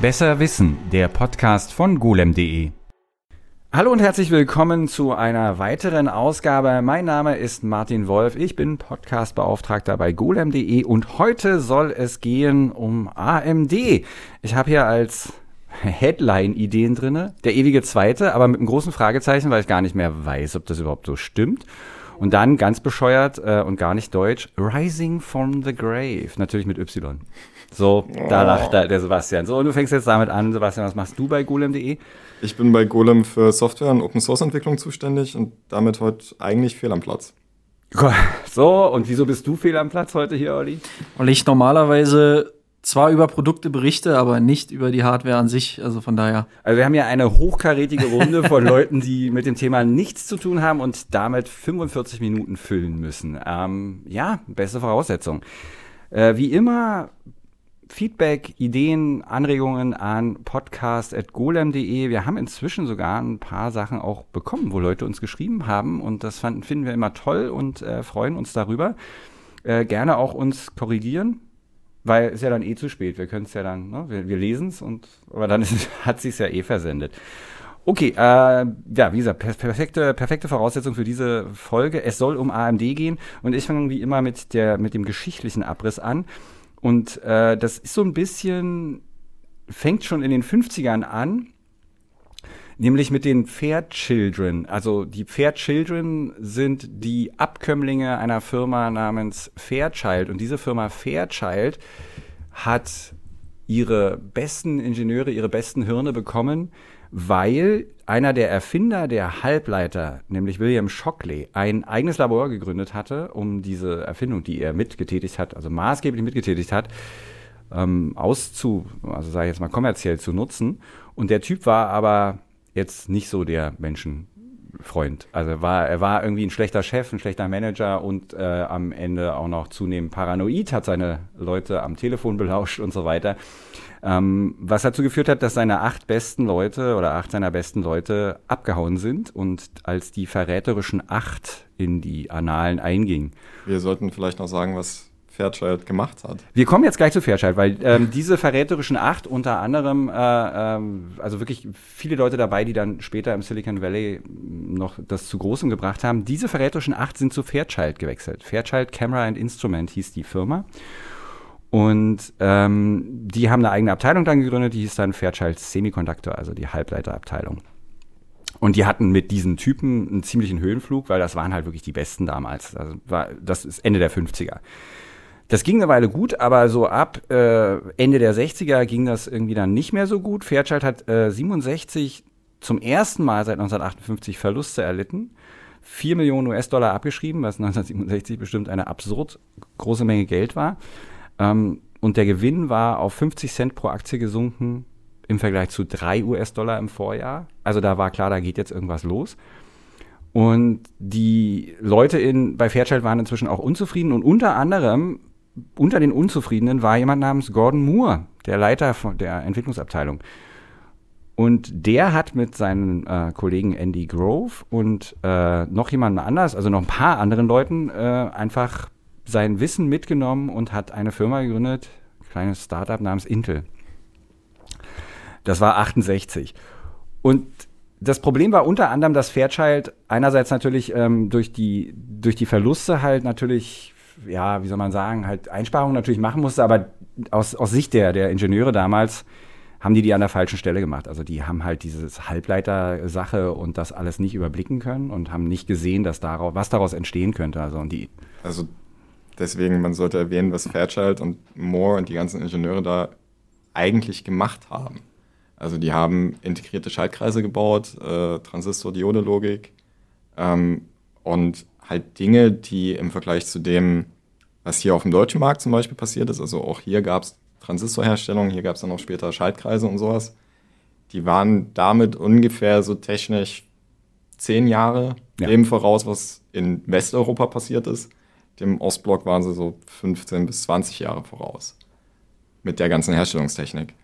Besser Wissen, der Podcast von golem.de. Hallo und herzlich willkommen zu einer weiteren Ausgabe. Mein Name ist Martin Wolf. Ich bin Podcastbeauftragter bei golem.de und heute soll es gehen um AMD. Ich habe hier als Headline-Ideen drinne, der ewige Zweite, aber mit einem großen Fragezeichen, weil ich gar nicht mehr weiß, ob das überhaupt so stimmt. Und dann ganz bescheuert äh, und gar nicht deutsch, Rising from the Grave, natürlich mit Y. So, da oh. lacht der, der Sebastian. So, und du fängst jetzt damit an, Sebastian, was machst du bei golem.de? Ich bin bei Golem für Software- und Open-Source-Entwicklung zuständig und damit heute eigentlich fehl am Platz. So, und wieso bist du fehl am Platz heute hier, Olli? Weil ich normalerweise zwar über Produkte berichte, aber nicht über die Hardware an sich. Also von daher. Also wir haben ja eine hochkarätige Runde von Leuten, die mit dem Thema nichts zu tun haben und damit 45 Minuten füllen müssen. Ähm, ja, beste Voraussetzung. Äh, wie immer Feedback, Ideen, Anregungen an podcast.golem.de. Wir haben inzwischen sogar ein paar Sachen auch bekommen, wo Leute uns geschrieben haben und das fanden, finden wir immer toll und äh, freuen uns darüber. Äh, gerne auch uns korrigieren, weil es ja dann eh zu spät. Wir können es ja dann, ne? wir, wir lesen es aber dann ist, hat sich ja eh versendet. Okay, äh, ja, wie gesagt, perfekte, perfekte Voraussetzung für diese Folge. Es soll um AMD gehen und ich fange wie immer mit der mit dem geschichtlichen Abriss an. Und äh, das ist so ein bisschen, fängt schon in den 50ern an, nämlich mit den Fair Children. Also die Fair Children sind die Abkömmlinge einer Firma namens Fairchild. Und diese Firma Fairchild hat ihre besten Ingenieure, ihre besten Hirne bekommen, weil einer der Erfinder der Halbleiter, nämlich William Shockley, ein eigenes Labor gegründet hatte, um diese Erfindung, die er mitgetätigt hat, also maßgeblich mitgetätigt hat, ähm, auszu, also sage ich jetzt mal kommerziell zu nutzen. Und der Typ war aber jetzt nicht so der Menschenfreund. Also er war, er war irgendwie ein schlechter Chef, ein schlechter Manager und äh, am Ende auch noch zunehmend paranoid, hat seine Leute am Telefon belauscht und so weiter. Ähm, was dazu geführt hat, dass seine acht besten Leute oder acht seiner besten Leute abgehauen sind und als die verräterischen acht in die Annalen einging. Wir sollten vielleicht noch sagen, was Fairchild gemacht hat. Wir kommen jetzt gleich zu Fairchild, weil ähm, diese verräterischen acht unter anderem, äh, ähm, also wirklich viele Leute dabei, die dann später im Silicon Valley noch das zu Großem gebracht haben, diese verräterischen acht sind zu Fairchild gewechselt. Fairchild Camera and Instrument hieß die Firma. Und ähm, die haben eine eigene Abteilung dann gegründet, die hieß dann Fairchild Semiconductor, also die Halbleiterabteilung. Und die hatten mit diesen Typen einen ziemlichen Höhenflug, weil das waren halt wirklich die Besten damals. Also war, das ist Ende der 50er. Das ging eine Weile gut, aber so ab äh, Ende der 60er ging das irgendwie dann nicht mehr so gut. Fairchild hat äh, 67 zum ersten Mal seit 1958 Verluste erlitten. 4 Millionen US-Dollar abgeschrieben, was 1967 bestimmt eine absurd große Menge Geld war. Ähm, und der Gewinn war auf 50 Cent pro Aktie gesunken im Vergleich zu 3 US-Dollar im Vorjahr. Also da war klar, da geht jetzt irgendwas los. Und die Leute in, bei Fairchild waren inzwischen auch unzufrieden und unter anderem unter den Unzufriedenen war jemand namens Gordon Moore, der Leiter von der Entwicklungsabteilung. Und der hat mit seinen äh, Kollegen Andy Grove und äh, noch jemandem anders, also noch ein paar anderen Leuten, äh, einfach sein Wissen mitgenommen und hat eine Firma gegründet, ein kleines Startup namens Intel. Das war 68. Und das Problem war unter anderem, dass Fairchild einerseits natürlich ähm, durch, die, durch die Verluste halt natürlich, ja, wie soll man sagen, halt Einsparungen natürlich machen musste, aber aus, aus Sicht der, der Ingenieure damals haben die die an der falschen Stelle gemacht. Also die haben halt diese Halbleiter-Sache und das alles nicht überblicken können und haben nicht gesehen, dass daraus, was daraus entstehen könnte. Also, und die also Deswegen, man sollte erwähnen, was Fairchild und Moore und die ganzen Ingenieure da eigentlich gemacht haben. Also die haben integrierte Schaltkreise gebaut, äh, Transistor-Diode-Logik ähm, und halt Dinge, die im Vergleich zu dem, was hier auf dem deutschen Markt zum Beispiel passiert ist, also auch hier gab es Transistorherstellung, hier gab es dann auch später Schaltkreise und sowas, die waren damit ungefähr so technisch zehn Jahre ja. dem voraus, was in Westeuropa passiert ist dem Ostblock waren sie so 15 bis 20 Jahre voraus. Mit der ganzen Herstellungstechnik.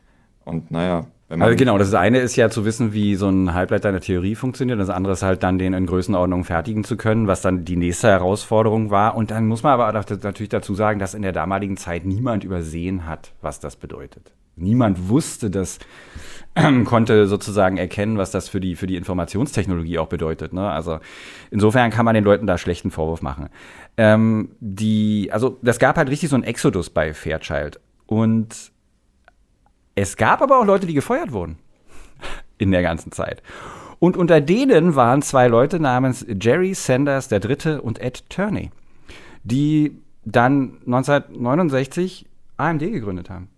Und naja. Also genau, das eine ist ja zu wissen, wie so ein Halbleiter in der Theorie funktioniert. Das andere ist halt dann, den in Größenordnung fertigen zu können, was dann die nächste Herausforderung war. Und dann muss man aber natürlich dazu sagen, dass in der damaligen Zeit niemand übersehen hat, was das bedeutet. niemand wusste das, ähm, konnte sozusagen erkennen, was das für die, für die Informationstechnologie auch bedeutet. Ne? Also insofern kann man den Leuten da schlechten Vorwurf machen. Ähm, die, also das gab halt richtig so einen Exodus bei Fairchild. Und es gab aber auch Leute, die gefeuert wurden in der ganzen Zeit. Und unter denen waren zwei Leute namens Jerry Sanders III. und Ed Turney, die dann 1969 AMD gegründet haben.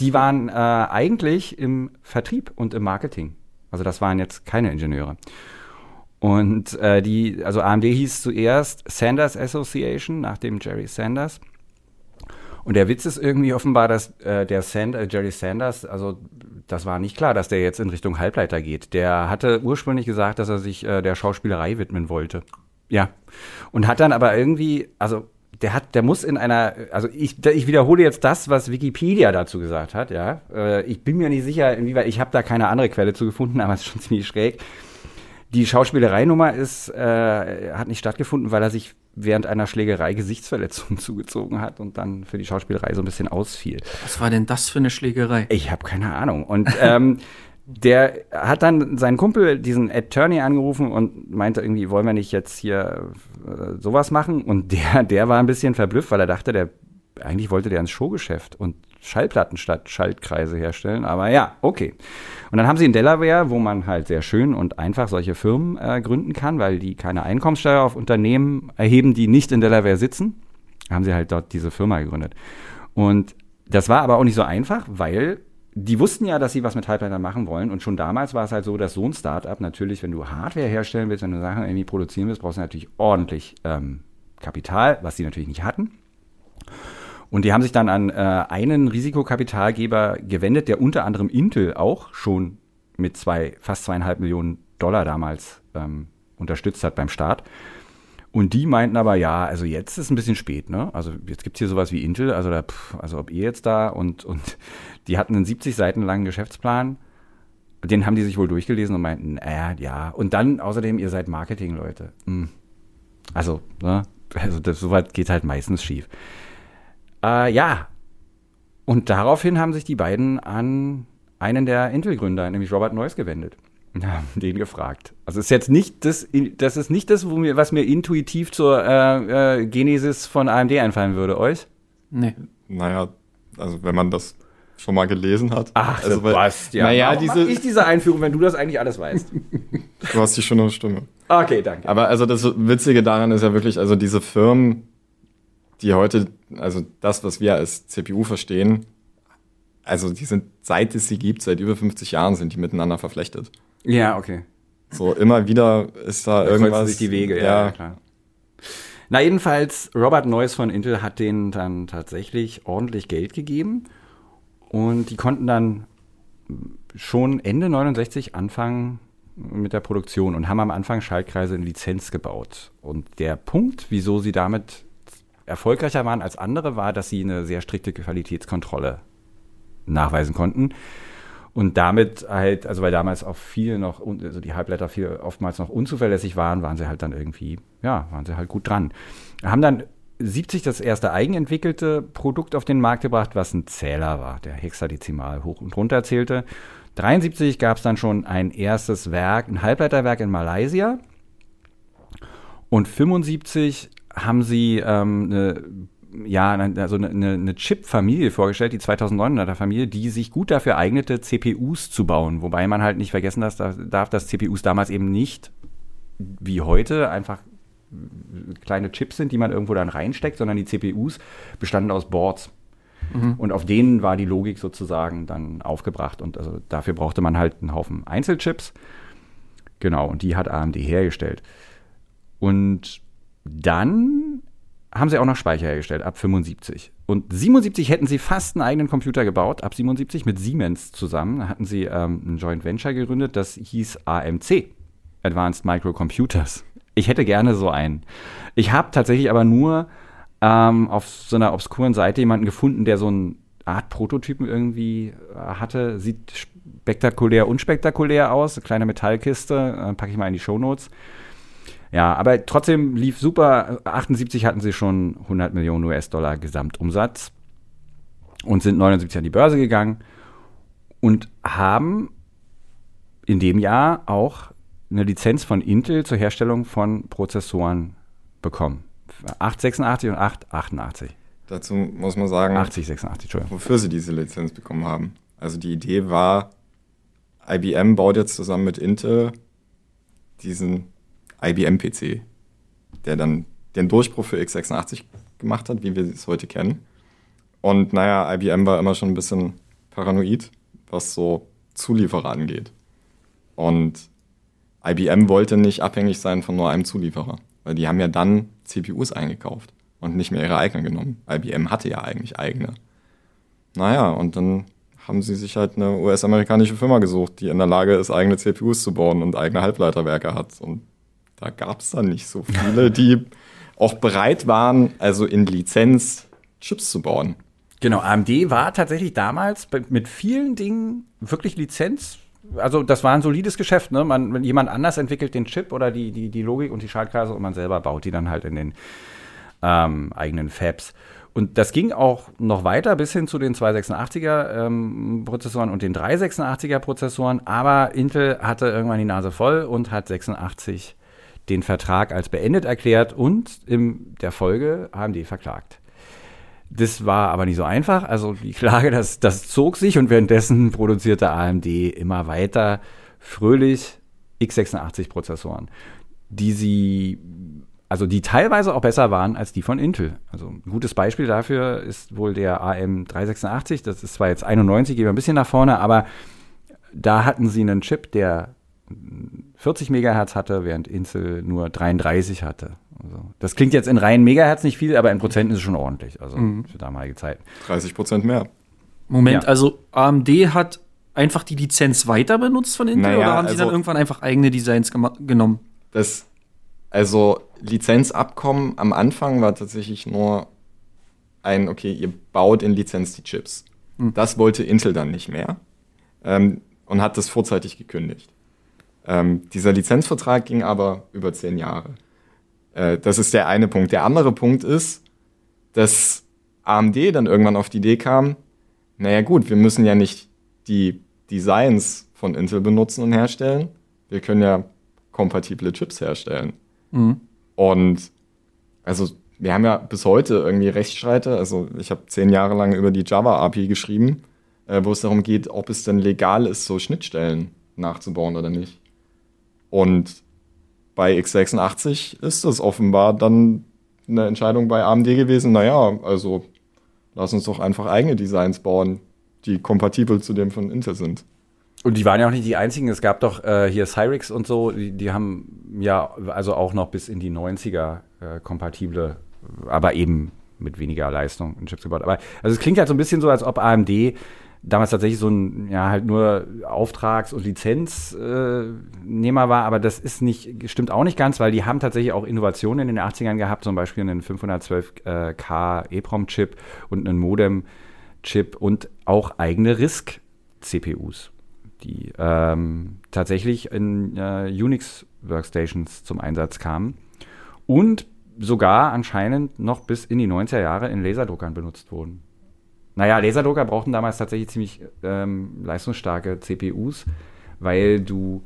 Die waren äh, eigentlich im Vertrieb und im Marketing. Also das waren jetzt keine Ingenieure. Und äh, die, also AMD hieß zuerst Sanders Association nach dem Jerry Sanders. Und der Witz ist irgendwie offenbar, dass äh, der Sand, äh, Jerry Sanders, also das war nicht klar, dass der jetzt in Richtung Halbleiter geht. Der hatte ursprünglich gesagt, dass er sich äh, der Schauspielerei widmen wollte. Ja. Und hat dann aber irgendwie, also der hat, der muss in einer, also ich, ich wiederhole jetzt das, was Wikipedia dazu gesagt hat, ja. Äh, ich bin mir nicht sicher, inwieweit, ich habe da keine andere Quelle zu gefunden, aber es ist schon ziemlich schräg. Die Schauspielereinummer ist, äh, hat nicht stattgefunden, weil er sich während einer Schlägerei Gesichtsverletzungen zugezogen hat und dann für die Schauspielerei so ein bisschen ausfiel. Was war denn das für eine Schlägerei? Ich habe keine Ahnung. Und ähm, der hat dann seinen Kumpel, diesen Ed Turney, angerufen und meinte irgendwie, wollen wir nicht jetzt hier äh, sowas machen? Und der, der war ein bisschen verblüfft, weil er dachte, der eigentlich wollte der ins Showgeschäft und Schallplatten statt Schaltkreise herstellen. Aber ja, okay. Und dann haben sie in Delaware, wo man halt sehr schön und einfach solche Firmen äh, gründen kann, weil die keine Einkommenssteuer auf Unternehmen erheben, die nicht in Delaware sitzen, haben sie halt dort diese Firma gegründet. Und das war aber auch nicht so einfach, weil die wussten ja, dass sie was mit Halbleitern machen wollen. Und schon damals war es halt so, dass so ein Startup natürlich, wenn du Hardware herstellen willst, wenn du Sachen irgendwie produzieren willst, brauchst du natürlich ordentlich ähm, Kapital, was sie natürlich nicht hatten. Und die haben sich dann an äh, einen Risikokapitalgeber gewendet, der unter anderem Intel auch schon mit zwei, fast zweieinhalb Millionen Dollar damals ähm, unterstützt hat beim Start. Und die meinten aber, ja, also jetzt ist ein bisschen spät, ne? Also jetzt gibt's hier sowas wie Intel, also da, pff, also ob ihr jetzt da und, und die hatten einen 70 Seiten langen Geschäftsplan, den haben die sich wohl durchgelesen und meinten, äh, ja. Und dann außerdem, ihr seid Marketing-Leute. Hm. Also, ne? Also das, soweit geht halt meistens schief. Äh, ja. Und daraufhin haben sich die beiden an einen der Intel-Gründer, nämlich Robert Noyce, gewendet. Ja, den gefragt. Also ist jetzt nicht das, das ist nicht das, mir, was mir intuitiv zur äh, äh, Genesis von AMD einfallen würde, euch? Nee. Naja, also wenn man das schon mal gelesen hat. Ach, also, Sebastian. Naja, Warum diese, ich diese Einführung, wenn du das eigentlich alles weißt? du hast die schöne Stimme. Okay, danke. Aber also das Witzige daran ist ja wirklich, also diese Firmen, die heute, also das, was wir als CPU verstehen, also die sind, seit es sie gibt, seit über 50 Jahren sind die miteinander verflechtet. Ja, okay. So, immer wieder ist da, da irgendwas. sich die Wege, ja, ja, klar. Na, jedenfalls, Robert Noyce von Intel hat denen dann tatsächlich ordentlich Geld gegeben. Und die konnten dann schon Ende 69 anfangen mit der Produktion und haben am Anfang Schaltkreise in Lizenz gebaut. Und der Punkt, wieso sie damit erfolgreicher waren als andere, war, dass sie eine sehr strikte Qualitätskontrolle nachweisen konnten. Und damit halt, also weil damals auch viel noch, also die Halbleiter viel oftmals noch unzuverlässig waren, waren sie halt dann irgendwie, ja, waren sie halt gut dran. Haben dann 70 das erste eigenentwickelte Produkt auf den Markt gebracht, was ein Zähler war, der hexadezimal hoch und runter zählte. 73 gab es dann schon ein erstes Werk, ein Halbleiterwerk in Malaysia. Und 75 haben sie ähm, eine ja, also eine, eine Chip-Familie vorgestellt, die 2900er Familie, die sich gut dafür eignete, CPUs zu bauen. Wobei man halt nicht vergessen darf, dass CPUs damals eben nicht wie heute einfach kleine Chips sind, die man irgendwo dann reinsteckt, sondern die CPUs bestanden aus Boards. Mhm. Und auf denen war die Logik sozusagen dann aufgebracht. Und also dafür brauchte man halt einen Haufen Einzelchips. Genau, und die hat AMD hergestellt. Und dann haben sie auch noch Speicher hergestellt, ab 75. Und 77 hätten sie fast einen eigenen Computer gebaut, ab 77 mit Siemens zusammen. Da hatten sie ähm, ein Joint Venture gegründet, das hieß AMC, Advanced Microcomputers. Ich hätte gerne so einen. Ich habe tatsächlich aber nur ähm, auf so einer obskuren Seite jemanden gefunden, der so eine Art Prototypen irgendwie äh, hatte. Sieht spektakulär, unspektakulär aus. Eine kleine Metallkiste, äh, packe ich mal in die Shownotes. Notes ja, aber trotzdem lief super. 78 hatten sie schon 100 Millionen US-Dollar Gesamtumsatz und sind 79 an die Börse gegangen. und haben in dem Jahr auch eine Lizenz von Intel zur Herstellung von Prozessoren bekommen. 886 und 888. Dazu muss man sagen, 8086, Entschuldigung. wofür sie diese Lizenz bekommen haben. Also die Idee war, IBM baut jetzt zusammen mit Intel diesen IBM-PC, der dann den Durchbruch für x86 gemacht hat, wie wir es heute kennen. Und naja, IBM war immer schon ein bisschen paranoid, was so Zulieferer angeht. Und IBM wollte nicht abhängig sein von nur einem Zulieferer, weil die haben ja dann CPUs eingekauft und nicht mehr ihre eigenen genommen. IBM hatte ja eigentlich eigene. Naja, und dann haben sie sich halt eine US-amerikanische Firma gesucht, die in der Lage ist, eigene CPUs zu bauen und eigene Halbleiterwerke hat. Und da gab es dann nicht so viele, die auch bereit waren, also in Lizenz Chips zu bauen. Genau, AMD war tatsächlich damals mit vielen Dingen wirklich Lizenz. Also das war ein solides Geschäft, ne? Man, wenn jemand anders entwickelt den Chip oder die, die, die Logik und die Schaltkreise und man selber baut die dann halt in den ähm, eigenen Fabs. Und das ging auch noch weiter bis hin zu den 286er ähm, Prozessoren und den 386er Prozessoren. Aber Intel hatte irgendwann die Nase voll und hat 86 den Vertrag als beendet erklärt und in der Folge haben die verklagt. Das war aber nicht so einfach. Also die Klage, das, das zog sich und währenddessen produzierte AMD immer weiter fröhlich x86-Prozessoren, die sie also die teilweise auch besser waren als die von Intel. Also ein gutes Beispiel dafür ist wohl der AM386. Das ist zwar jetzt 91, gehen wir ein bisschen nach vorne, aber da hatten sie einen Chip, der 40 Megahertz hatte, während Intel nur 33 hatte. Also das klingt jetzt in reinen Megahertz nicht viel, aber in Prozent ist es schon ordentlich. Also mhm. für damalige Zeiten. 30 Prozent mehr. Moment, ja. also AMD hat einfach die Lizenz weiter benutzt von Intel naja, oder haben also, sie dann irgendwann einfach eigene Designs genommen? Das, also Lizenzabkommen am Anfang war tatsächlich nur ein, okay, ihr baut in Lizenz die Chips. Mhm. Das wollte Intel dann nicht mehr ähm, und hat das vorzeitig gekündigt. Ähm, dieser Lizenzvertrag ging aber über zehn Jahre. Äh, das ist der eine Punkt. Der andere Punkt ist, dass AMD dann irgendwann auf die Idee kam, naja gut, wir müssen ja nicht die Designs von Intel benutzen und herstellen. Wir können ja kompatible Chips herstellen. Mhm. Und also wir haben ja bis heute irgendwie Rechtsstreite. Also ich habe zehn Jahre lang über die Java-API geschrieben, äh, wo es darum geht, ob es denn legal ist, so Schnittstellen nachzubauen oder nicht. Und bei x86 ist das offenbar dann eine Entscheidung bei AMD gewesen, naja, also lass uns doch einfach eigene Designs bauen, die kompatibel zu dem von Intel sind. Und die waren ja auch nicht die einzigen. Es gab doch äh, hier Cyrix und so, die, die, haben ja also auch noch bis in die 90er äh, kompatible, aber eben mit weniger Leistung in Chips gebaut. Aber also es klingt halt so ein bisschen so, als ob AMD damals tatsächlich so ein, ja, halt nur Auftrags- und Lizenznehmer war, aber das ist nicht, stimmt auch nicht ganz, weil die haben tatsächlich auch Innovationen in den 80ern gehabt, zum Beispiel einen 512K EEPROM-Chip und einen Modem-Chip und auch eigene RISC-CPUs, die ähm, tatsächlich in äh, Unix-Workstations zum Einsatz kamen und sogar anscheinend noch bis in die 90er Jahre in Laserdruckern benutzt wurden. Naja, Laserdrucker brauchten damals tatsächlich ziemlich ähm, leistungsstarke CPUs, weil du,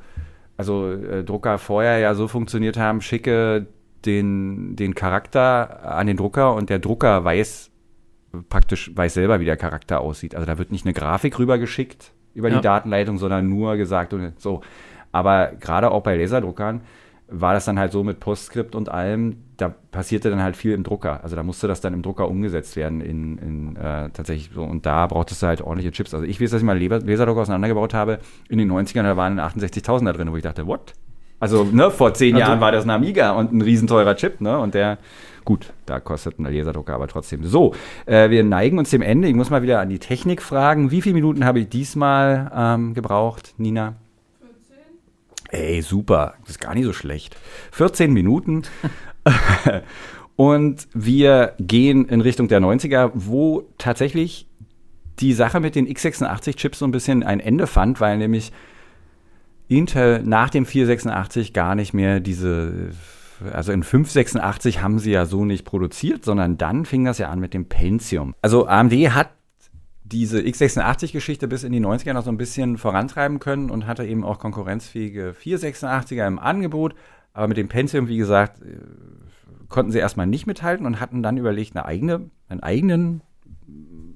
also äh, Drucker vorher ja so funktioniert haben, schicke den, den Charakter an den Drucker und der Drucker weiß praktisch, weiß selber, wie der Charakter aussieht. Also da wird nicht eine Grafik rübergeschickt über ja. die Datenleitung, sondern nur gesagt und so. Aber gerade auch bei Laserdruckern war das dann halt so mit Postscript und allem, da passierte dann halt viel im Drucker. Also da musste das dann im Drucker umgesetzt werden in, in äh, tatsächlich so. Und da brauchtest du halt ordentliche Chips. Also ich weiß, dass ich mal Laserdrucker auseinandergebaut habe in den 90ern, da waren 68.000 da drin, wo ich dachte, what? Also ne, vor zehn also, Jahren war das ein Amiga und ein riesenteurer Chip, ne? Und der, gut, da kostet ein Laserdrucker aber trotzdem. So, äh, wir neigen uns dem Ende. Ich muss mal wieder an die Technik fragen. Wie viele Minuten habe ich diesmal ähm, gebraucht, Nina? Ey, super. Das ist gar nicht so schlecht. 14 Minuten. und wir gehen in Richtung der 90er, wo tatsächlich die Sache mit den x86-Chips so ein bisschen ein Ende fand, weil nämlich Intel nach dem 486 gar nicht mehr diese, also in 586 haben sie ja so nicht produziert, sondern dann fing das ja an mit dem Pentium. Also AMD hat diese x86-Geschichte bis in die 90er noch so ein bisschen vorantreiben können und hatte eben auch konkurrenzfähige 486er im Angebot. Aber mit dem Pentium, wie gesagt, äh, konnten sie erstmal nicht mithalten und hatten dann überlegt, eine eigene, einen eigenen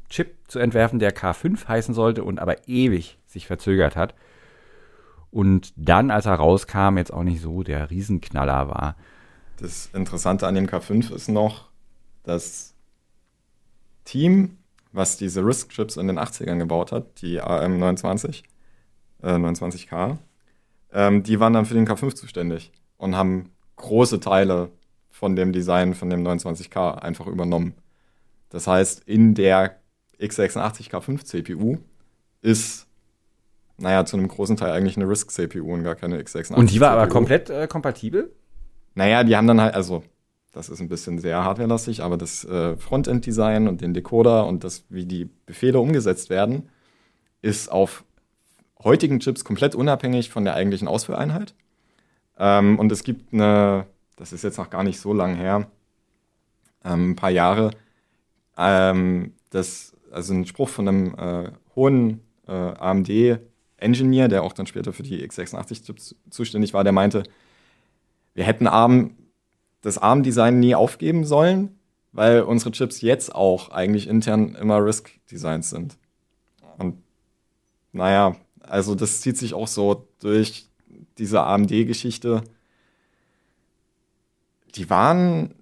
Chip zu entwerfen, der K5 heißen sollte und aber ewig sich verzögert hat. Und dann, als er rauskam, jetzt auch nicht so der Riesenknaller war. Das Interessante an dem K5 ist noch, das Team, was diese RISC-Chips in den 80ern gebaut hat, die AM29, äh, 29K, ähm, die waren dann für den K5 zuständig und haben große Teile von dem Design von dem 29K einfach übernommen. Das heißt, in der x86K5 CPU ist, naja, zu einem großen Teil eigentlich eine RISC-CPU und gar keine x86. Und die war aber komplett äh, kompatibel? Naja, die haben dann halt, also, das ist ein bisschen sehr hardwarelastig, aber das äh, Frontend-Design und den Decoder und das, wie die Befehle umgesetzt werden, ist auf heutigen Chips komplett unabhängig von der eigentlichen Ausführeinheit. Ähm, und es gibt eine, das ist jetzt noch gar nicht so lang her, ähm, ein paar Jahre, ähm, das, also ein Spruch von einem äh, hohen äh, AMD-Engineer, der auch dann später für die x86-Chips zuständig war, der meinte, wir hätten ARM, das ARM-Design nie aufgeben sollen, weil unsere Chips jetzt auch eigentlich intern immer RISC-Designs sind. Und naja, also das zieht sich auch so durch diese AMD-Geschichte. Die waren,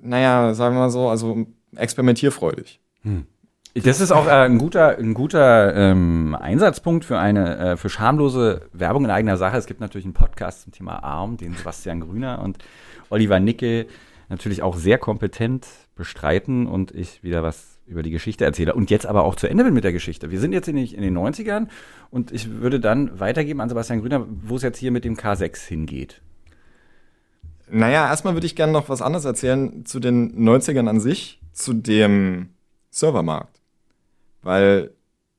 naja, sagen wir mal so, also experimentierfreudig. Hm. Das ist auch äh, ein guter, ein guter ähm, Einsatzpunkt für eine äh, für schamlose Werbung in eigener Sache. Es gibt natürlich einen Podcast zum Thema ARM, den Sebastian Grüner und Oliver Nickel natürlich auch sehr kompetent bestreiten und ich wieder was über die Geschichte erzähle. Und jetzt aber auch zu Ende bin mit der Geschichte. Wir sind jetzt in, den 90ern und ich würde dann weitergeben an Sebastian Grüner, wo es jetzt hier mit dem K6 hingeht. Naja, erstmal würde ich gerne noch was anderes erzählen zu den 90ern an sich, zu dem Servermarkt. Weil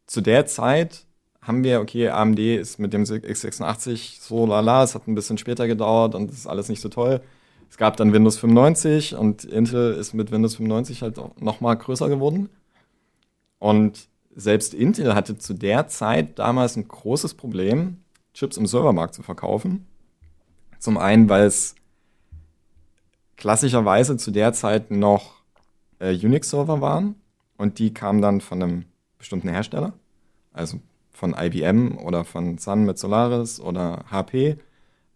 zu der Zeit haben wir, okay, AMD ist mit dem x86 so lala, es hat ein bisschen später gedauert und es ist alles nicht so toll. Es gab dann Windows 95 und Intel ist mit Windows 95 halt noch mal größer geworden. Und selbst Intel hatte zu der Zeit damals ein großes Problem, Chips im Servermarkt zu verkaufen. Zum einen, weil es klassischerweise zu der Zeit noch äh, Unix-Server waren und die kamen dann von einem bestimmten Hersteller, also von IBM oder von Sun mit Solaris oder HP.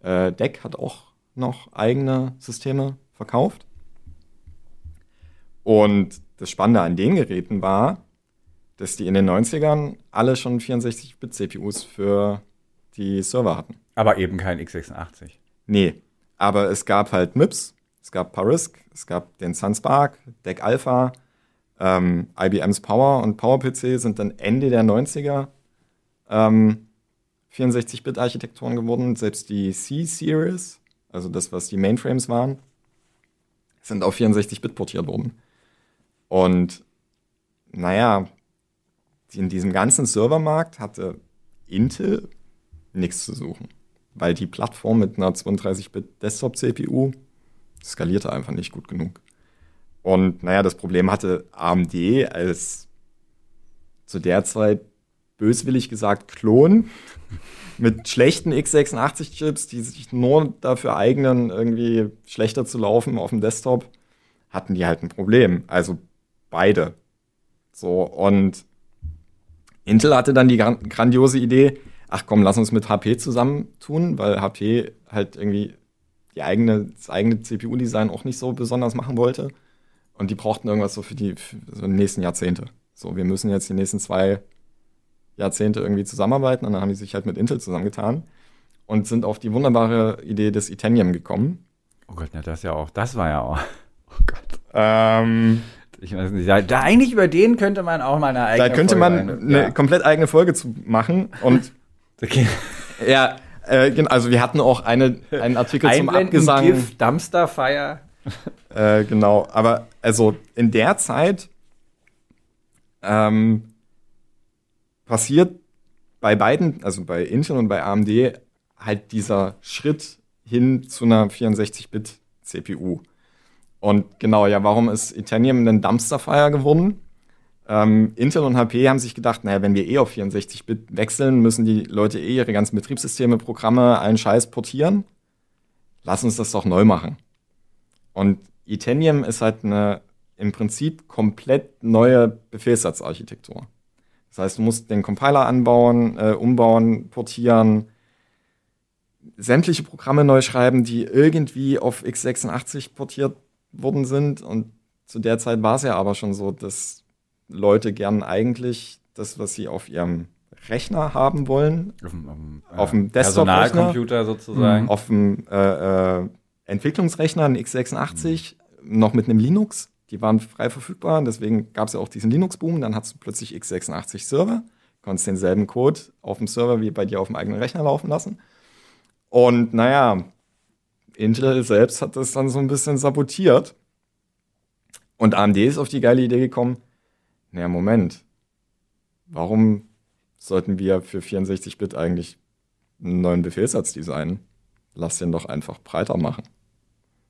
Äh, DEC hat auch noch eigene Systeme verkauft. Und das Spannende an den Geräten war, dass die in den 90ern alle schon 64-Bit-CPUs für die Server hatten. Aber eben kein x86. Nee, aber es gab halt MIPS, es gab Parisk, es gab den SunSpark, DEC Alpha, ähm, IBMs Power und PowerPC sind dann Ende der 90er ähm, 64-Bit-Architekturen geworden. Selbst die C-Series, also das, was die Mainframes waren, sind auf 64-Bit portiert worden. Und naja, in diesem ganzen Servermarkt hatte Intel nichts zu suchen, weil die Plattform mit einer 32-Bit Desktop-CPU skalierte einfach nicht gut genug. Und naja, das Problem hatte AMD als zu der Zeit böswillig gesagt Klon mit schlechten x86-Chips, die sich nur dafür eignen, irgendwie schlechter zu laufen auf dem Desktop, hatten die halt ein Problem. Also beide. So, und Intel hatte dann die grandiose Idee, ach komm, lass uns mit HP zusammentun, weil HP halt irgendwie die eigene, das eigene CPU-Design auch nicht so besonders machen wollte. Und die brauchten irgendwas so für die, für so die nächsten Jahrzehnte. So, wir müssen jetzt die nächsten zwei Jahrzehnte irgendwie zusammenarbeiten. Und dann haben die sich halt mit Intel zusammengetan und sind auf die wunderbare Idee des Itanium gekommen. Oh Gott, na, das ja auch, das war ja auch. Oh Gott. Ähm, ich weiß nicht, da, da, eigentlich über den könnte man auch mal eine eigene Da könnte Folge man eine ja. komplett eigene Folge zu machen. Und okay. ja, äh, also wir hatten auch eine, einen Artikel zum Abgesang. GIF, Dumpster Fire. Äh, genau, aber also in der Zeit ähm, passiert bei beiden, also bei Intel und bei AMD, halt dieser Schritt hin zu einer 64-Bit-CPU. Und genau, ja, warum ist Itanium denn Dumpster Fire geworden? Ähm, Intel und HP haben sich gedacht, naja, wenn wir eh auf 64-Bit wechseln, müssen die Leute eh ihre ganzen Betriebssysteme, Programme, allen Scheiß portieren. Lass uns das doch neu machen. Und Itanium ist halt eine im Prinzip komplett neue Befehlssatzarchitektur. Das heißt, du musst den Compiler anbauen, äh, umbauen, portieren, sämtliche Programme neu schreiben, die irgendwie auf x86 portiert worden sind. Und zu der Zeit war es ja aber schon so, dass Leute gern eigentlich das, was sie auf ihrem Rechner haben wollen, auf dem, äh, auf dem Desktop-Computer sozusagen, auf dem äh, äh, Entwicklungsrechner, ein x86, mhm. noch mit einem Linux. Die waren frei verfügbar, deswegen gab es ja auch diesen Linux-Boom. Dann hast du plötzlich x86-Server, konntest denselben Code auf dem Server wie bei dir auf dem eigenen Rechner laufen lassen. Und naja, Intel selbst hat das dann so ein bisschen sabotiert. Und AMD ist auf die geile Idee gekommen, naja, Moment, warum sollten wir für 64-Bit eigentlich einen neuen Befehlssatz designen? Lass den doch einfach breiter machen.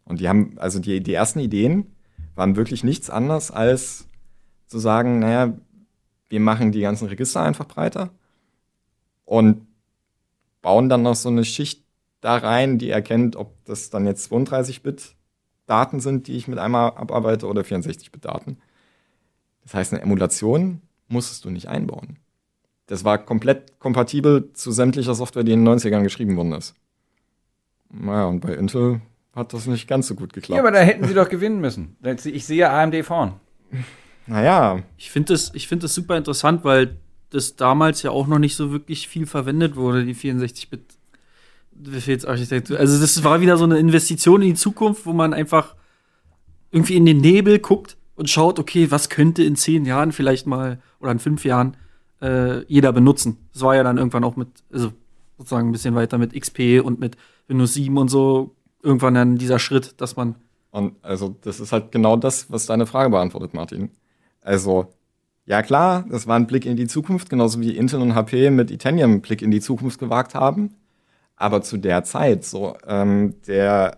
Und die haben, also die, die ersten Ideen waren wirklich nichts anderes als zu sagen, naja, wir machen die ganzen Register einfach breiter und bauen dann noch so eine Schicht da rein, die erkennt, ob das dann jetzt 32-Bit Daten sind, die ich mit einmal abarbeite oder 64-Bit Daten. Das heißt, eine Emulation musstest du nicht einbauen. Das war komplett kompatibel zu sämtlicher Software, die in den 90ern geschrieben worden ist. Naja, und bei Intel hat das nicht ganz so gut geklappt. Ja, aber da hätten sie doch gewinnen müssen. Ich sehe AMD vorn. Naja. Ich finde das, find das super interessant, weil das damals ja auch noch nicht so wirklich viel verwendet wurde, die 64-Bit Befehlsarchitektur. Also das war wieder so eine Investition in die Zukunft, wo man einfach irgendwie in den Nebel guckt und schaut, okay, was könnte in zehn Jahren vielleicht mal oder in fünf Jahren äh, jeder benutzen. Das war ja dann irgendwann auch mit, also sozusagen ein bisschen weiter mit XP und mit Windows 7 und so irgendwann dann dieser Schritt, dass man. Und also das ist halt genau das, was deine Frage beantwortet, Martin. Also ja klar, das war ein Blick in die Zukunft, genauso wie Intel und HP mit Itanium einen Blick in die Zukunft gewagt haben. Aber zu der Zeit, so ähm, der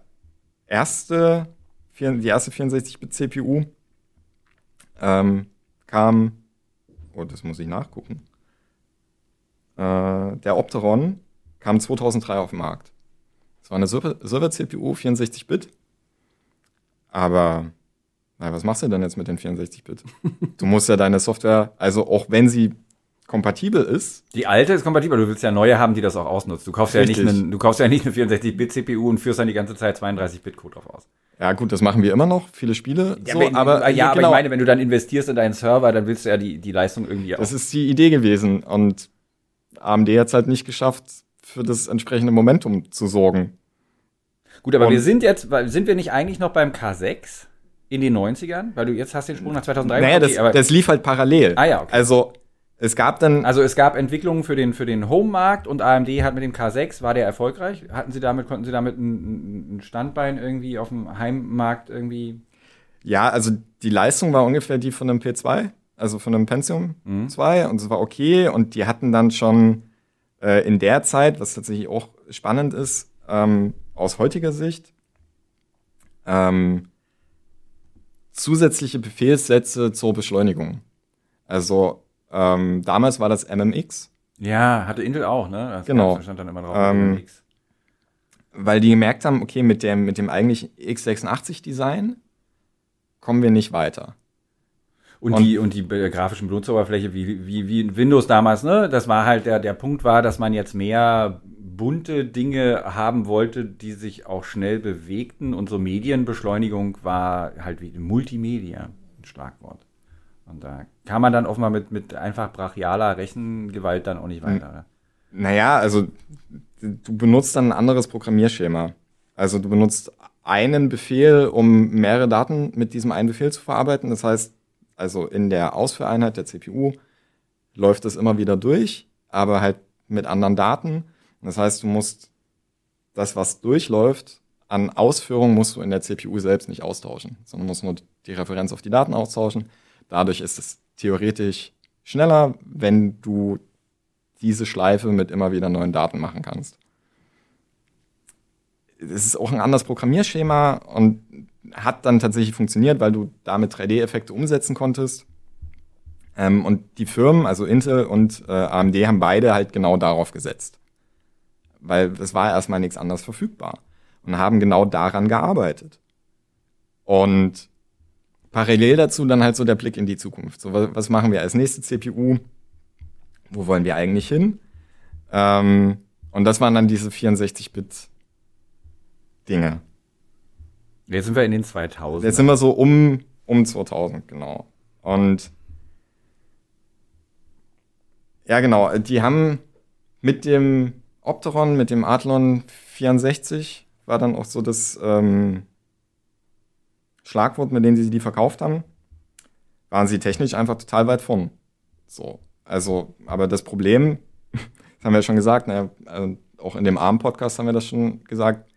erste, die erste 64-Bit-CPU ähm, kam, oh, das muss ich nachgucken, äh, der Opteron kam 2003 auf den Markt. Das war eine Server-CPU, 64-Bit. Aber, na, was machst du denn jetzt mit den 64-Bit? du musst ja deine Software, also auch wenn sie kompatibel ist. Die alte ist kompatibel, du willst ja neue haben, die das auch ausnutzt. Du kaufst Richtig. ja nicht einen, du kaufst ja nicht eine 64-Bit-CPU und führst dann die ganze Zeit 32-Bit-Code drauf aus. Ja, gut, das machen wir immer noch, viele Spiele. Ja, so, wenn, aber, ja, genau. aber ich meine, wenn du dann investierst in deinen Server, dann willst du ja die, die Leistung irgendwie auch. Das ist die Idee gewesen. Und AMD hat es halt nicht geschafft, für das entsprechende Momentum zu sorgen. Gut, aber und wir sind jetzt, sind wir nicht eigentlich noch beim K6 in den 90ern? Weil du jetzt hast den Sprung nach 2003. Naja, okay, das, das lief halt parallel. Ah ja, okay. Also es gab dann. Also es gab Entwicklungen für den, für den Home-Markt und AMD hat mit dem K6, war der erfolgreich? Hatten Sie damit, konnten Sie damit ein, ein Standbein irgendwie auf dem Heimmarkt irgendwie? Ja, also die Leistung war ungefähr die von einem P2, also von einem Pentium mhm. 2 und es war okay und die hatten dann schon äh, in der Zeit, was tatsächlich auch spannend ist, ähm, aus heutiger Sicht, ähm, zusätzliche Befehlssätze zur Beschleunigung. Also ähm, damals war das MMX. Ja, hatte Intel auch, ne? Das genau. stand dann immer drauf. Ähm, MMX. Weil die gemerkt haben, okay, mit dem, mit dem eigentlichen x86-Design kommen wir nicht weiter. Und, und, die, und die grafischen Benutzeroberfläche wie, wie, wie Windows damals, ne? Das war halt der, der Punkt war, dass man jetzt mehr bunte Dinge haben wollte, die sich auch schnell bewegten. Und so Medienbeschleunigung war halt wie Multimedia, ein Schlagwort. Und da kann man dann offenbar mit, mit einfach brachialer Rechengewalt dann auch nicht weiter. Naja, also du benutzt dann ein anderes Programmierschema. Also du benutzt einen Befehl, um mehrere Daten mit diesem einen Befehl zu verarbeiten. Das heißt, also in der Ausführeinheit der CPU läuft es immer wieder durch, aber halt mit anderen Daten. Das heißt, du musst das, was durchläuft, an Ausführungen musst du in der CPU selbst nicht austauschen, sondern musst nur die Referenz auf die Daten austauschen. Dadurch ist es theoretisch schneller, wenn du diese Schleife mit immer wieder neuen Daten machen kannst. Es ist auch ein anderes Programmierschema und hat dann tatsächlich funktioniert, weil du damit 3D-Effekte umsetzen konntest. Ähm, und die Firmen, also Intel und äh, AMD, haben beide halt genau darauf gesetzt. Weil es war erstmal nichts anderes verfügbar. Und haben genau daran gearbeitet. Und parallel dazu dann halt so der Blick in die Zukunft. So, was, machen wir als nächste CPU? Wo wollen wir eigentlich hin? Ähm, und das waren dann diese 64-Bit-Dinge. Jetzt sind wir in den 2000. Jetzt sind wir so um, um 2000, genau. Und ja, genau, die haben mit dem Opteron, mit dem Athlon 64, war dann auch so das ähm, Schlagwort, mit dem sie die verkauft haben, waren sie technisch einfach total weit vorn. So, also, aber das Problem, das haben wir ja schon gesagt, naja, also auch in dem ARM-Podcast haben wir das schon gesagt,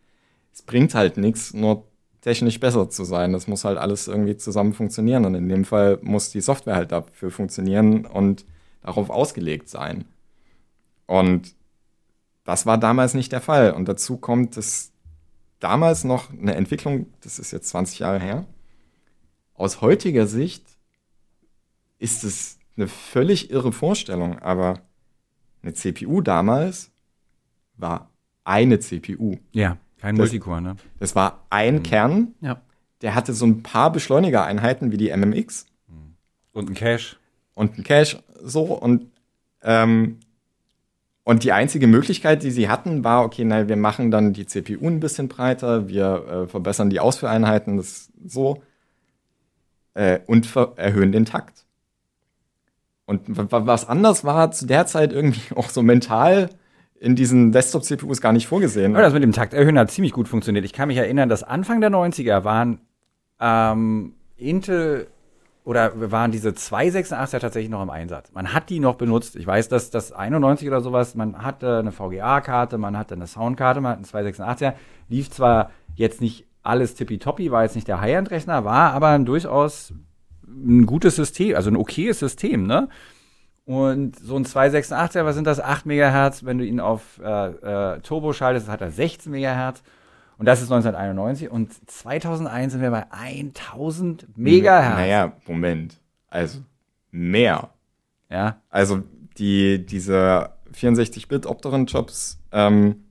es bringt halt nichts, nur technisch besser zu sein. Das muss halt alles irgendwie zusammen funktionieren. Und in dem Fall muss die Software halt dafür funktionieren und darauf ausgelegt sein. Und das war damals nicht der Fall. Und dazu kommt, dass damals noch eine Entwicklung, das ist jetzt 20 Jahre her, aus heutiger Sicht ist es eine völlig irre Vorstellung, aber eine CPU damals war eine CPU. Ja, kein Das- Multicore, ne? Das war ein Kern, Ja. der hatte so ein paar Beschleunigereinheiten wie die MMX Und ein Cache. und ein Cache so und ähm, und die einzige Möglichkeit, die sie hatten, war, okay, na, wir machen dann die CPU ein bisschen breiter, wir äh, verbessern die Ausführeinheiten, das so äh, und erhöhen den Takt. Und wa- wa- was anders war zu der Zeit irgendwie auch so mental in diesen Desktop-CPUs gar nicht vorgesehen. Aber das mit dem Takt erhöhen hat ziemlich gut funktioniert. Ich kann mich erinnern, dass Anfang der 90er waren ähm, Intel oder waren diese 286er tatsächlich noch im Einsatz. Man hat die noch benutzt. Ich weiß, dass das 91 oder sowas, man hatte eine VGA-Karte, man hatte eine Soundkarte, man hat einen 286er. Lief zwar jetzt nicht alles tippitoppi, war jetzt nicht der High-End-Rechner, war aber ein durchaus ein gutes System, also ein okayes System, ne? Und so ein 286er, was sind das? 8 Megahertz. Wenn du ihn auf äh, äh, Turbo schaltest, hat er 16 Megahertz. Und das ist 1991. Und 2001 sind wir bei 1000 Megahertz. Naja, Moment. Also mehr. Ja. Also die, diese 64-Bit-Opteron-Jobs, ähm,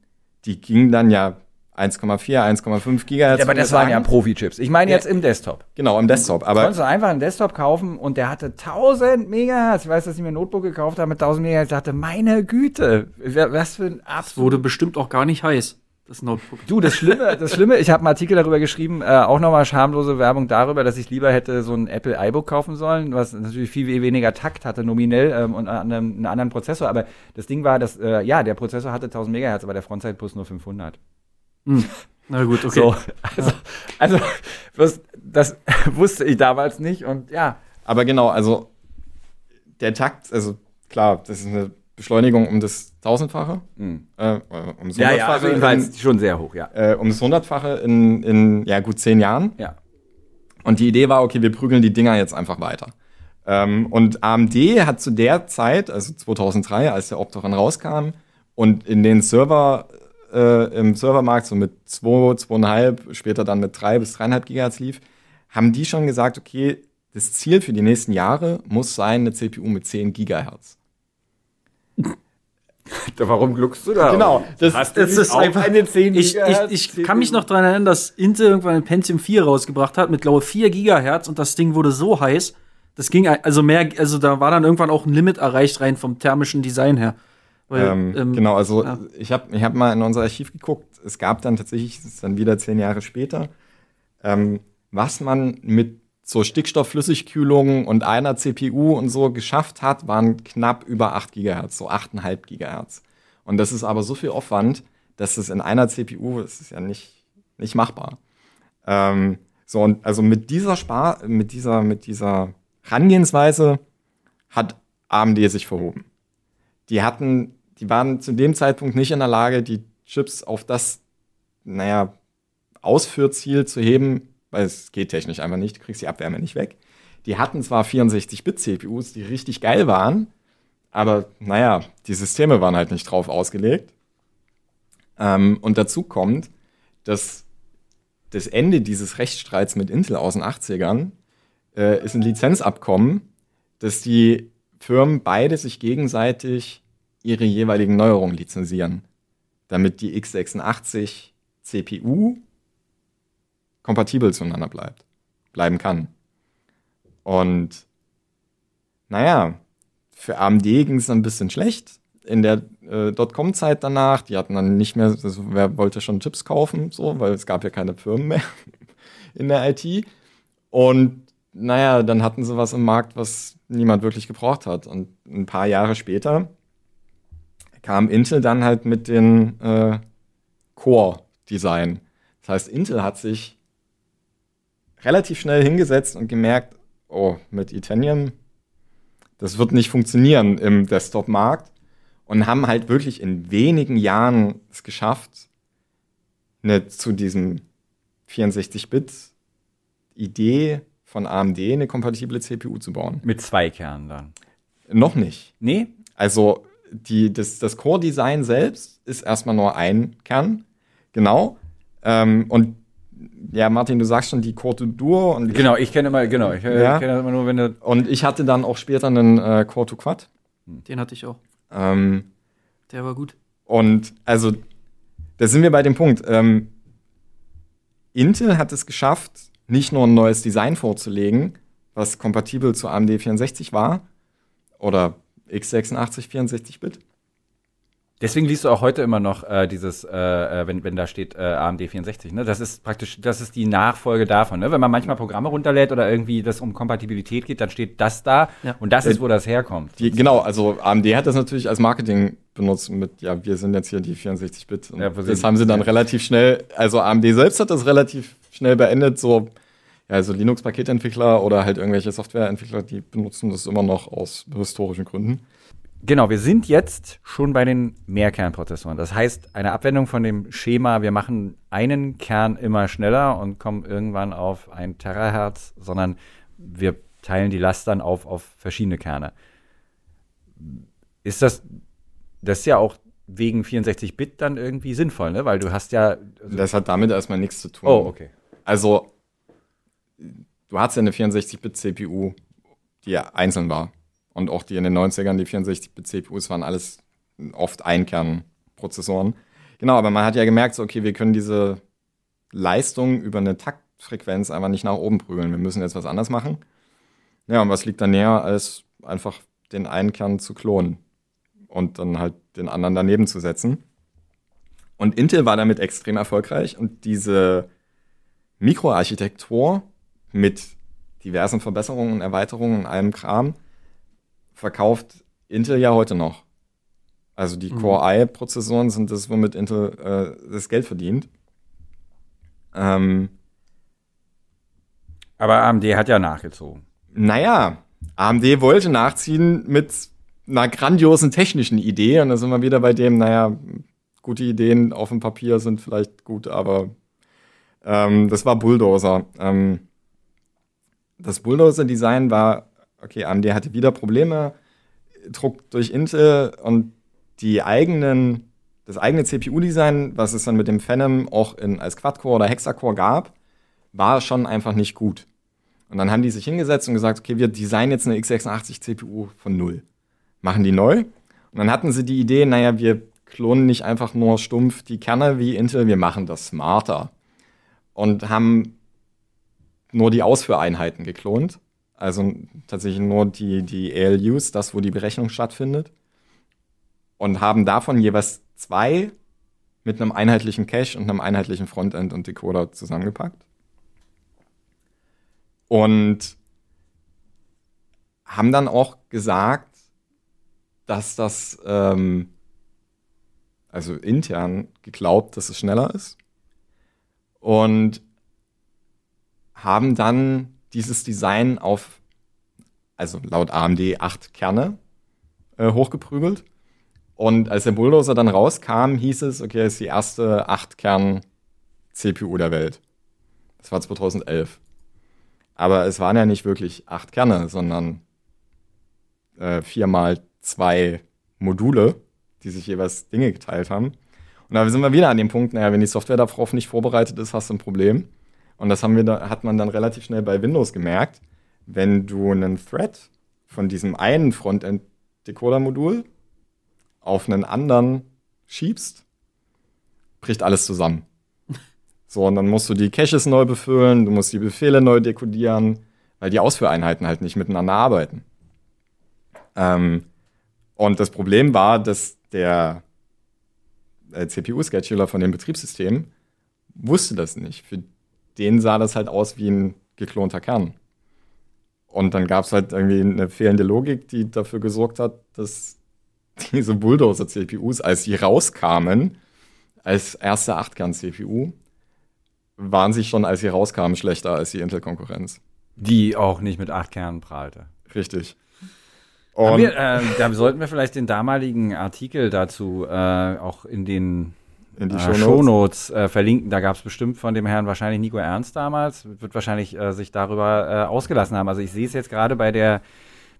die gingen dann ja 1,4, 1,5 Gigahertz. aber das waren ja. Profi-Chips. Ich meine Ja. jetzt im Desktop. Genau, im Desktop. Aber konntest du einfach einen Desktop kaufen und der hatte 1000 Megahertz. Ich weiß, dass ich mir ein Notebook gekauft habe mit 1000 Megahertz. Ich dachte, meine Güte, was für ein Es absolut wurde bestimmt auch gar nicht heiß, das Notebook. Du, das Schlimme, das Schlimme, ich habe einen Artikel darüber geschrieben, äh, auch nochmal schamlose Werbung darüber, dass ich lieber hätte so ein Apple iBook kaufen sollen, was natürlich viel weniger Takt hatte, nominell ähm, und einen, einen anderen Prozessor. Aber das Ding war, dass, äh, ja, der Prozessor hatte 1000 Megahertz, aber der Frontzeitbus nur 500. Na gut, okay. So, also, also was, das wusste ich damals nicht und ja. Aber genau, also der Takt, also klar, das ist eine Beschleunigung um das Tausendfache. Äh, um das Ja, ja, also Hundertfache jedenfalls in, schon sehr hoch, ja. äh, um das Hundertfache in, in ja, gut zehn Jahren. Ja. Und die Idee war, okay, wir prügeln die Dinger jetzt einfach weiter. Ähm, und AMD hat zu der Zeit, also 2003, als der Opteron rauskam und in den Server, äh, im Servermarkt so mit 2, 2,5, später dann mit 3 bis 3,5 Gigahertz lief, haben die schon gesagt, okay, das Ziel für die nächsten Jahre muss sein, eine CPU mit 10 Gigahertz. Warum gluckst du da? Genau, das- Hast Das ist einfach, eine 10 ich, ich, ich kann mich noch daran erinnern, dass Intel irgendwann ein Pentium 4 rausgebracht hat mit, glaube ich, 4 Gigahertz und das Ding wurde so heiß, das ging also mehr, also da war dann irgendwann auch ein Limit erreicht rein vom thermischen Design her. Weil, Ähm, ähm, genau, also ja. ich habe ich hab mal in unser Archiv geguckt. Es gab dann tatsächlich, das ist dann wieder zehn Jahre später, ähm, was man mit so Stickstoffflüssigkühlung und einer CPU und so geschafft hat, waren knapp über 8 Gigahertz, so 8,5 Gigahertz. Und das ist aber so viel Aufwand, dass es in einer CPU, das ist ja nicht, nicht machbar. Ähm, so, und also mit dieser Spar, mit dieser, mit dieser Herangehensweise hat AMD sich verhoben die hatten, die waren zu dem Zeitpunkt nicht in der Lage, die Chips auf das, naja, Ausführziel zu heben, weil es geht technisch einfach nicht, du kriegst die Abwärme nicht weg. Die hatten zwar 64-Bit-CPUs, die richtig geil waren, aber naja, die Systeme waren halt nicht drauf ausgelegt. Ähm, und dazu kommt, dass das Ende dieses Rechtsstreits mit Intel aus den 80ern äh, ist ein Lizenzabkommen, dass die Firmen beide sich gegenseitig ihre jeweiligen Neuerungen lizenzieren, damit die x86 CPU kompatibel zueinander bleibt, bleiben kann. Und naja, für AMD ging es ein bisschen schlecht. In der äh, Dotcom-Zeit danach, die hatten dann nicht mehr, also wer wollte schon Chips kaufen, so, weil es gab ja keine Firmen mehr in der IT. Und naja, dann hatten sie was im Markt, was niemand wirklich gebraucht hat. Und ein paar Jahre später kam Intel dann halt mit den äh, Core-Design. Das heißt, Intel hat sich relativ schnell hingesetzt und gemerkt, oh, mit Itanium das wird nicht funktionieren im Desktop-Markt. Und haben halt wirklich in wenigen Jahren es geschafft, eine, zu diesem 64-Bit-Idee von AMD eine kompatible CPU zu bauen. Mit zwei Kernen dann. Noch nicht. Nee? Also die, das, das Core-Design selbst ist erstmal nur ein Kern. Genau. Ähm, und ja, Martin, du sagst schon die Core Duo. Und genau, ich kenne immer, genau, ich äh, Ja. kenne immer nur, wenn du. Und ich hatte dann auch später einen äh, Core to Quad. Den hatte ich auch. Ähm, Der war gut. und also, da sind wir bei dem Punkt. Ähm, Intel hat es geschafft, nicht nur ein neues Design vorzulegen, was kompatibel zu AMD 64 war oder x86 64-Bit. Deswegen liest du auch heute immer noch äh, dieses, äh, äh, wenn, wenn da steht äh, AMD 64. Ne? Das ist praktisch, das ist die Nachfolge davon. Ne? Wenn man manchmal Programme runterlädt oder irgendwie das um Kompatibilität geht, dann steht das da Ja. und das ist, wo das herkommt. Die, genau, also AMD hat das natürlich als Marketing benutzt mit, ja, wir sind jetzt hier die 64-Bit. Und Ja, das haben sie dann ja. relativ schnell, also AMD selbst hat das relativ schnell beendet, so, ja, also Linux-Paketentwickler oder halt irgendwelche Softwareentwickler, die benutzen das immer noch aus historischen Gründen. Genau, wir sind jetzt schon bei den Mehrkernprozessoren. Das heißt, eine Abwendung von dem Schema, wir machen einen Kern immer schneller und kommen irgendwann auf ein Terahertz, sondern wir teilen die Last dann auf, auf verschiedene Kerne. Ist das, das ist ja auch wegen 64-Bit dann irgendwie sinnvoll, ne? Weil du hast ja. Das hat damit erstmal nichts zu tun. oh, okay. Also, du hattest ja eine 64-Bit-CPU, die ja einzeln war. Und auch die in den 90ern, die 64-Bit-CPUs waren alles oft Einkernprozessoren. Genau, aber man hat ja gemerkt, so, okay, wir können diese Leistung über eine Taktfrequenz einfach nicht nach oben prügeln. Wir müssen jetzt was anderes machen. Ja, und was liegt da näher, als einfach den einen Kern zu klonen und dann halt den anderen daneben zu setzen. Und Intel war damit extrem erfolgreich und diese Mikroarchitektur mit diversen Verbesserungen und Erweiterungen und allem Kram verkauft Intel ja heute noch. Also die Core i-Prozessoren sind das, womit Intel äh, das Geld verdient. Ähm, Aber AMD hat ja nachgezogen. naja, AMD wollte nachziehen mit einer grandiosen technischen Idee und da sind wir wieder bei dem, naja, gute Ideen auf dem Papier sind vielleicht gut, aber ähm, das war Bulldozer. Ähm, das Bulldozer-Design war, okay, AMD hatte wieder Probleme, Druck durch Intel und die eigenen, das eigene CPU-Design, was es dann mit dem Phenom auch in, als Quad-Core oder Hexacore gab, war schon einfach nicht gut. Und dann haben die sich hingesetzt und gesagt, okay, wir designen jetzt eine x86 CPU von null. Machen die neu. Und dann hatten sie die Idee, naja, wir klonen nicht einfach nur stumpf die Kerne wie Intel, wir machen das smarter. Und haben nur die Ausführeinheiten geklont. Also tatsächlich nur die, die ALUs, das, wo die Berechnung stattfindet. Und haben davon jeweils zwei mit einem einheitlichen Cache und einem einheitlichen Frontend und Decoder zusammengepackt. Und haben dann auch gesagt, dass das, ähm, also intern geglaubt, dass es schneller ist. Und haben dann dieses Design auf, also laut AMD, acht Kerne äh, hochgeprügelt. Und als der Bulldozer dann rauskam, hieß es, okay, es ist die erste 8-Kern-CPU der Welt. Das war 2011. Aber es waren ja nicht wirklich acht Kerne, sondern äh, vier mal zwei Module, die sich jeweils Dinge geteilt haben. Und da sind wir wieder an dem Punkt, naja, wenn die Software darauf nicht vorbereitet ist, hast du ein Problem. Und das haben wir da, hat man dann relativ schnell bei Windows gemerkt. Wenn du einen Thread von diesem einen Frontend-Decoder-Modul auf einen anderen schiebst, bricht alles zusammen. So, und dann musst du die Caches neu befüllen, du musst die Befehle neu dekodieren, weil die Ausführeinheiten halt nicht miteinander arbeiten. Ähm, und das Problem war, dass der äh, CPU-Scheduler von dem Betriebssystem wusste das nicht. Für den sah das halt aus wie ein geklonter Kern. Und dann gab es halt irgendwie eine fehlende Logik, die dafür gesorgt hat, dass diese Bulldozer-CPUs, als sie rauskamen, als erste 8-Kern-CPU, waren sie schon, als sie rauskamen, schlechter als die Intel-Konkurrenz. Die auch nicht mit 8 Kernen prahlte. Richtig. Wir, äh, da sollten wir vielleicht den damaligen Artikel dazu äh, auch in den in die äh, Shownotes. Shownotes äh, verlinken. Da gab es bestimmt von dem Herrn wahrscheinlich Nico Ernst damals, wird wahrscheinlich äh, sich darüber äh, ausgelassen haben. Also ich sehe es jetzt gerade bei der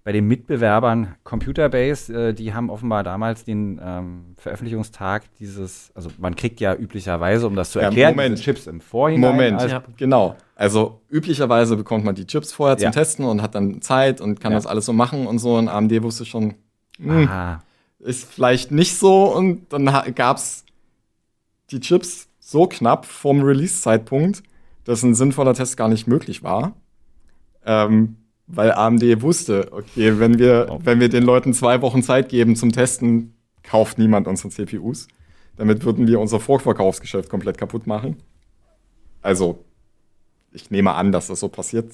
bei den Mitbewerbern Computerbase, äh, die haben offenbar damals den ähm, Veröffentlichungstag dieses, also man kriegt ja üblicherweise, um das zu Ja, erklären, Moment. diese Chips im Vorhinein. Moment, als- Ja. genau. Also üblicherweise bekommt man die Chips vorher zum Ja. Testen und hat dann Zeit und kann Ja. das alles so machen und so. Und AMD wusste schon, hm, Aha. ist vielleicht nicht so. Und dann gab es die Chips so knapp vom Release-Zeitpunkt, dass ein sinnvoller Test gar nicht möglich war. Ähm, weil AMD wusste, okay, wenn wir, Oh. wenn wir den Leuten zwei Wochen Zeit geben zum Testen, kauft niemand unsere CPUs. Damit würden wir unser Vorverkaufsgeschäft komplett kaputt machen. Also, ich nehme an, dass das so passiert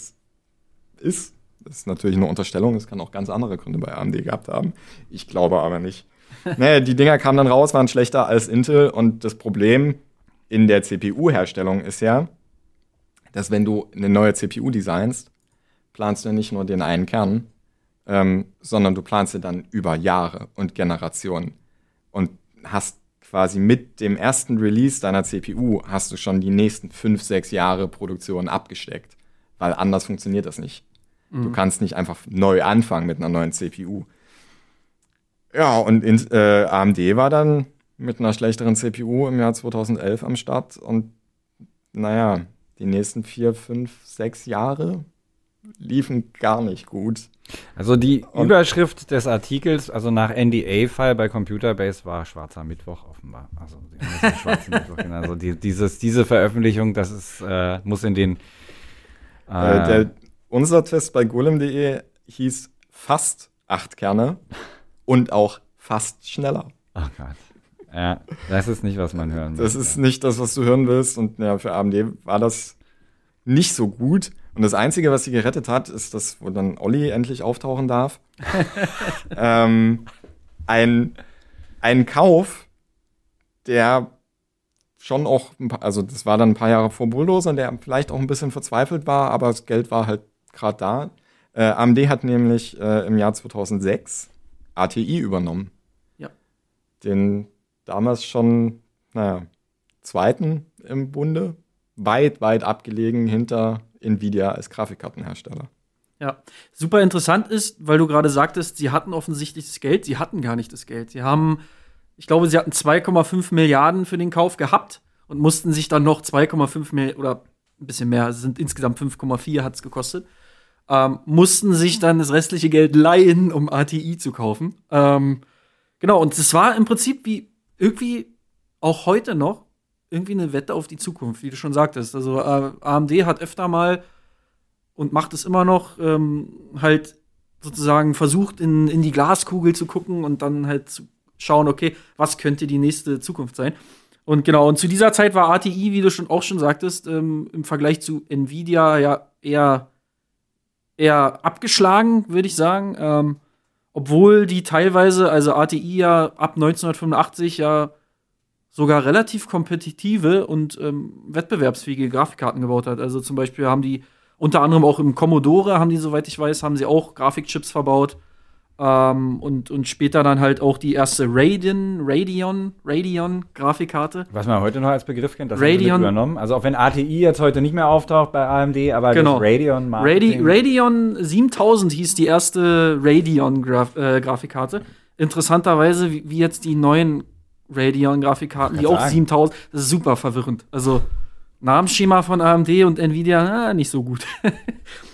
ist. Das ist natürlich eine Unterstellung. Es kann auch ganz andere Gründe bei AMD gehabt haben. Ich glaube aber nicht. Naja, die Dinger kamen dann raus, waren schlechter als Intel. Und das Problem in der CPU-Herstellung ist ja, dass wenn du eine neue CPU designst, planst du nicht nur den einen Kern, ähm, sondern du planst ja dann über Jahre und Generationen. Und hast quasi mit dem ersten Release deiner CPU hast du schon die nächsten fünf, sechs Jahre Produktion abgesteckt. Weil anders funktioniert das nicht. Du kannst nicht einfach neu anfangen mit einer neuen CPU. Ja, und in, äh, AMD war dann mit einer schlechteren CPU im Jahr 2011 am Start und naja, die nächsten vier, fünf, sechs Jahre liefen gar nicht gut. Also die Und- Überschrift des Artikels, also nach NDA-Fall bei Computerbase war Schwarzer Mittwoch offenbar. Also Mittwoch. Also die, dieses, diese Veröffentlichung, das ist, äh, muss in den Äh, äh, der, unser Test bei golem.de hieß fast acht Kerne und auch fast schneller. Oh Gott. Ja, das ist nicht, was man hören Das möchte. ist nicht das, was du hören willst. Und ja, für AMD war das nicht so gut. Und das Einzige, was sie gerettet hat, ist das, wo dann Olli endlich auftauchen darf. ähm, ein, ein Kauf, der schon auch, ein paar, also das war dann ein paar Jahre vor Bulldozer, der vielleicht auch ein bisschen verzweifelt war, aber das Geld war halt gerade da. Äh, AMD hat nämlich äh, im Jahr 2006 ATI übernommen. Ja. Den damals schon, naja, zweiten im Bunde, weit, weit abgelegen hinter Nvidia als Grafikkartenhersteller. Ja, super interessant ist, weil du gerade sagtest, sie hatten offensichtlich das Geld. Sie hatten gar nicht das Geld. Sie haben, ich glaube, sie hatten 2,5 Milliarden für den Kauf gehabt und mussten sich dann noch 2,5 Milliarden oder ein bisschen mehr, es sind insgesamt 5,4 hat es gekostet, ähm, mussten sich dann das restliche Geld leihen, um ATI zu kaufen. Ähm, genau, und es war im Prinzip wie irgendwie auch heute noch irgendwie eine Wette auf die Zukunft, wie du schon sagtest. Also äh, AMD hat öfter mal und macht es immer noch ähm, halt sozusagen versucht, in, in die Glaskugel zu gucken und dann halt zu schauen, okay, was könnte die nächste Zukunft sein. Und genau, und zu dieser Zeit war ATI, wie du schon auch schon sagtest, ähm, im Vergleich zu Nvidia ja eher, eher abgeschlagen, würde ich sagen. Ähm, obwohl die teilweise, also ATI ja ab 1985 ja sogar relativ kompetitive und ähm, wettbewerbsfähige Grafikkarten gebaut hat. Also zum Beispiel haben die unter anderem auch im Commodore, haben die, soweit ich weiß, haben sie auch Grafikchips verbaut. Ähm, und, und später dann halt auch die erste Radeon, Radeon, Radeon Grafikkarte. Was man heute noch als Begriff kennt, das haben Radeon- übernommen. Also auch wenn ATI jetzt heute nicht mehr auftaucht bei AMD, aber Genau. das Radeon Radi Marketing. Radeon 7000 hieß die erste Radeon Graf äh, Grafikkarte. Interessanterweise, wie, wie jetzt die neuen Radeon Grafikkarten, die Kann auch sagen. 7000, das ist super verwirrend. Also Namensschema von AMD und Nvidia, na, nicht so gut.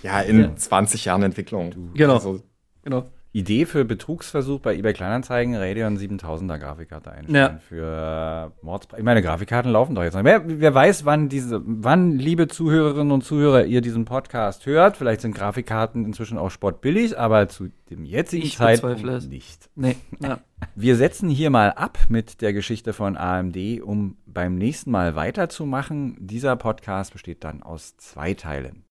Ja, in Ja. 20 Jahren Entwicklung. Genau. Also, Genau. Idee für Betrugsversuch bei eBay Kleinanzeigen, Radeon 7000er Grafikkarte einstellen. Ja. Für Mordspreis. Ich meine, Grafikkarten laufen doch jetzt noch. Wer, wer weiß, wann diese, wann, liebe Zuhörerinnen und Zuhörer, ihr diesen Podcast hört. Vielleicht sind Grafikkarten inzwischen auch sportbillig, aber zu dem jetzigen Ich Zeitpunkt nicht. Nee. Ja. Wir setzen hier mal ab mit der Geschichte von AMD, um beim nächsten Mal weiterzumachen. Dieser Podcast besteht dann aus zwei Teilen.